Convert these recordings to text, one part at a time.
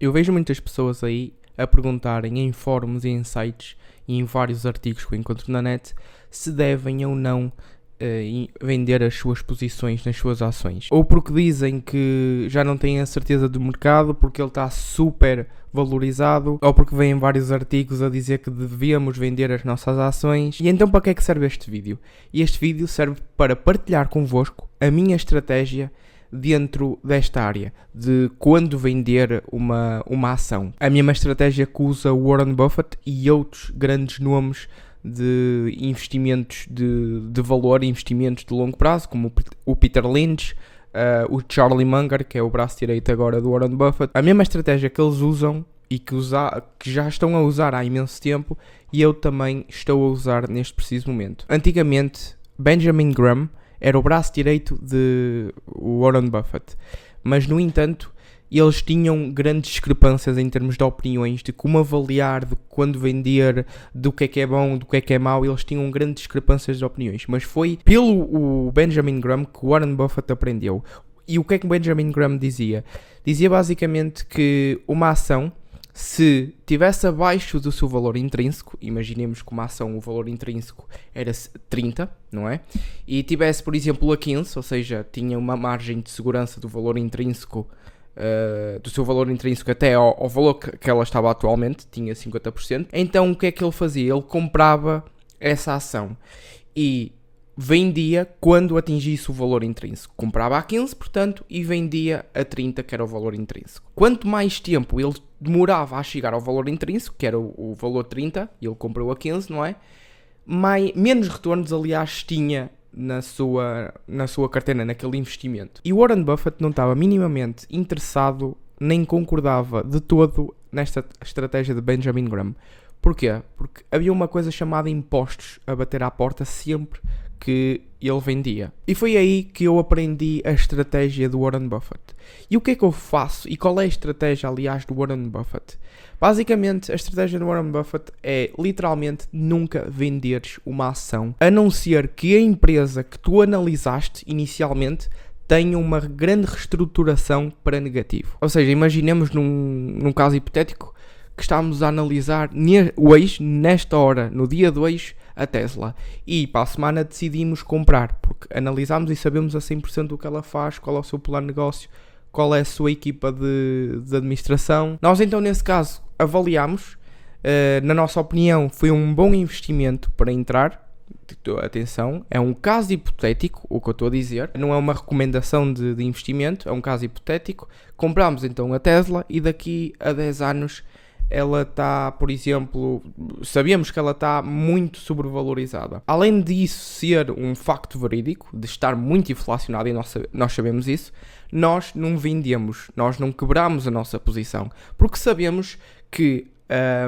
Eu vejo muitas pessoas aí a perguntarem em fóruns e em sites e em vários artigos que eu encontro na net se devem ou não uh, vender as suas posições nas suas ações. Ou porque dizem que já não têm a certeza do mercado porque ele está super valorizado, ou porque vêm vários artigos a dizer que devíamos vender as nossas ações. E então para que é que serve este vídeo? Este vídeo serve para partilhar convosco a minha estratégia dentro desta área de quando vender uma, uma ação. A mesma estratégia que usa Warren Buffett e outros grandes nomes de investimentos de, de valor, investimentos de longo prazo, como o Peter Lynch, uh, o Charlie Munger, que é o braço direito agora do Warren Buffett. A mesma estratégia que eles usam e que, usa, que já estão a usar há imenso tempo e eu também estou a usar neste preciso momento. Antigamente, Benjamin Graham era o braço direito de Warren Buffett, mas no entanto eles tinham grandes discrepâncias em termos de opiniões, de como avaliar, de quando vender, do que é que é bom, do que é que é mau, eles tinham grandes discrepâncias de opiniões. Mas foi pelo Benjamin Graham que Warren Buffett aprendeu. E o que é que Benjamin Graham dizia? Dizia basicamente que uma ação, se tivesse abaixo do seu valor intrínseco, imaginemos que uma ação, o valor intrínseco era 30, não é? E tivesse, por exemplo, a 15, ou seja, tinha uma margem de segurança do valor intrínseco uh, do seu valor intrínseco até ao, ao valor que, que, ela estava atualmente, tinha 50%. Então o que é que ele fazia? Ele comprava essa ação e vendia quando atingisse o valor intrínseco. Comprava a 15, portanto, e vendia a 30, que era o valor intrínseco. Quanto mais tempo ele demorava a chegar ao valor intrínseco, que era o, o valor 30, e ele comprou a 15, não é? Mais, menos retornos, aliás, tinha na sua, na sua carteira, naquele investimento. E Warren Buffett não estava minimamente interessado nem concordava de todo nesta estratégia de Benjamin Graham. Porquê? Porque havia uma coisa chamada impostos a bater à porta sempre que ele vendia. E foi aí que eu aprendi a estratégia do Warren Buffett. E o que é que eu faço? E qual é a estratégia, aliás, do Warren Buffett? Basicamente, a estratégia do Warren Buffett é literalmente nunca venderes uma ação, a não ser que a empresa que tu analisaste inicialmente tenha uma grande reestruturação para negativo. Ou seja, imaginemos num, num caso hipotético que estamos a analisar hoje, nesta hora, no dia 2, a Tesla. E para a semana decidimos comprar, porque analisamos e sabemos a 100% o que ela faz, qual é o seu plano de negócio, qual é a sua equipa de, de administração. Nós então, nesse caso, avaliamos, uh, na nossa opinião, foi um bom investimento para entrar. Atenção, é um caso hipotético, o que eu estou a dizer, não é uma recomendação de, de investimento, é um caso hipotético. Compramos então a Tesla e daqui a 10 anos ela está, por exemplo, sabemos que ela está muito sobrevalorizada. Além disso ser um facto verídico, de estar muito inflacionada, e nós, sabemos isso, nós não vendemos, nós não quebramos a nossa posição, porque sabemos que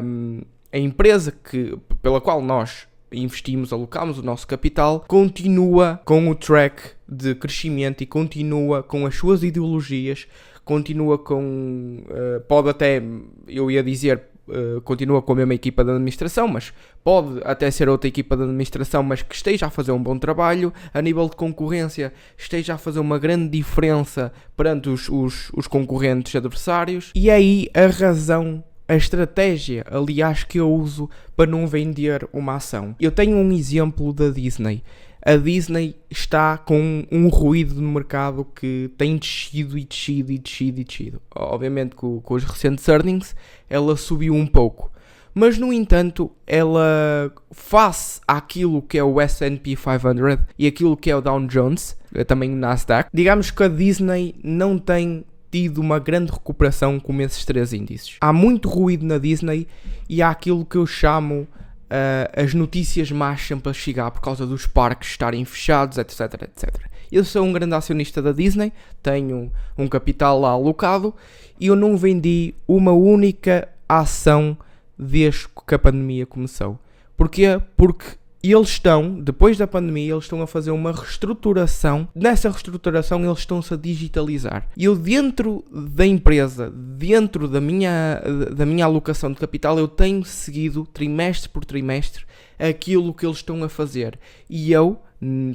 um, a empresa que, pela qual nós investimos, alocamos o nosso capital, continua com o track de crescimento e continua com as suas ideologias, continua com. Uh, pode até, eu ia dizer, uh, continua com a mesma equipa de administração, mas pode até ser outra equipa de administração, mas que esteja a fazer um bom trabalho, a nível de concorrência, esteja a fazer uma grande diferença perante os, os, os concorrentes adversários. E é aí a razão a estratégia, aliás, que eu uso para não vender uma ação. Eu tenho um exemplo da Disney a Disney está com um ruído no mercado que tem descido e descido e descido e descido. Obviamente com, com os recentes earnings ela subiu um pouco. Mas no entanto, ela face àquilo que é o S&P 500 e aquilo que é o Dow Jones, eh, também o Nasdaq, digamos que a Disney não tem tido uma grande recuperação como esses três índices. Há muito ruído na Disney e há aquilo que eu chamo uh, as notícias más sempre a chegar por causa dos parques estarem fechados, etc, etc. Eu sou um grande acionista da Disney, tenho um capital lá alocado e eu não vendi uma única ação desde que a pandemia começou. Porquê? Porque e eles estão, depois da pandemia, eles estão a fazer uma reestruturação. Nessa reestruturação, eles estão-se a digitalizar. E eu, dentro da empresa, dentro da minha, da minha alocação de capital, eu tenho seguido, trimestre por trimestre, aquilo que eles estão a fazer. E eu,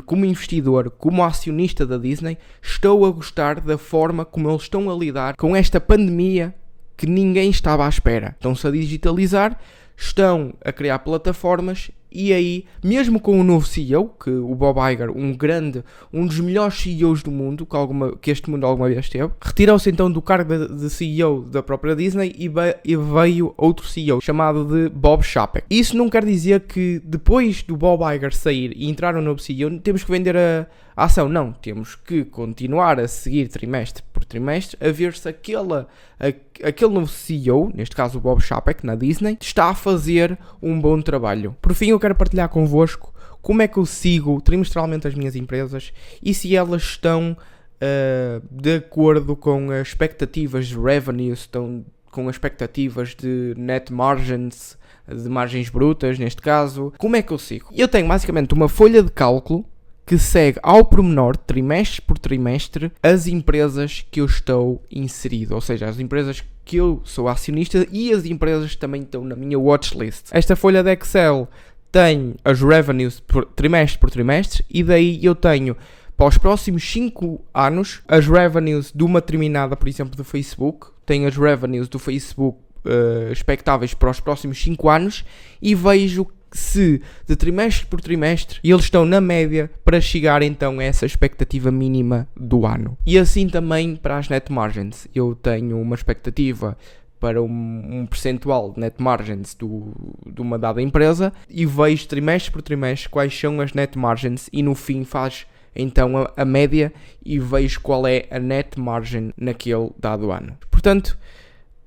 como investidor, como acionista da Disney, estou a gostar da forma como eles estão a lidar com esta pandemia que ninguém estava à espera. Estão-se a digitalizar, estão a criar plataformas e aí, mesmo com o novo CEO, que o Bob Iger, um grande, um dos melhores CEOs do mundo, que, alguma, que este mundo alguma vez teve, retirou-se então do cargo de, CEO da própria Disney e, e, veio outro CEO chamado de Bob Chapek. Isso não quer dizer que depois do Bob Iger sair e entrar um novo CEO, temos que vender a, a ação. Não, temos que continuar a seguir trimestre por trimestre a ver se aquela, a, aquele novo CEO, neste caso o Bob Chapek na Disney, está a fazer um bom trabalho. Por fim, eu quero partilhar convosco como é que eu sigo trimestralmente as minhas empresas e se elas estão uh, de acordo com as expectativas de revenues, estão com as expectativas de net margins, de margens brutas, neste caso. Como é que eu sigo? Eu tenho basicamente uma folha de cálculo que segue ao pormenor, trimestre por trimestre, as empresas que eu estou inserido, ou seja, as empresas que eu sou acionista e as empresas que também estão na minha watchlist. Esta folha de Excel tem as revenues por, trimestre por trimestre e daí eu tenho para os próximos 5 anos as revenues de uma determinada, por exemplo, do Facebook, tenho as revenues do Facebook uh, expectáveis para os próximos 5 anos e vejo se de trimestre por trimestre eles estão na média para chegar então a essa expectativa mínima do ano. E assim também para as net margins. Eu tenho uma expectativa para um, um percentual de net margins do, de uma dada empresa e vejo trimestre por trimestre quais são as net margins e no fim faz então a, a média e vejo qual é a net margin naquele dado ano. Portanto,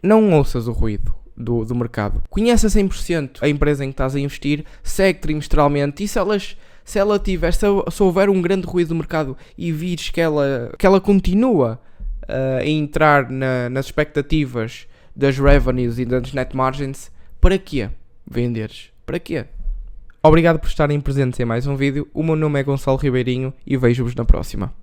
não ouças o ruído do, do mercado. A 100% a empresa em que estás a investir, segue trimestralmente e se elas se ela tiver, se houver um grande ruído do mercado e vires que ela, que ela continua uh, a entrar na, nas expectativas das revenues e das net margins, para quê venderes? Para quê? Obrigado por estarem presentes em mais um vídeo. O meu nome é Gonçalo Ribeirinho e vejo-vos na próxima.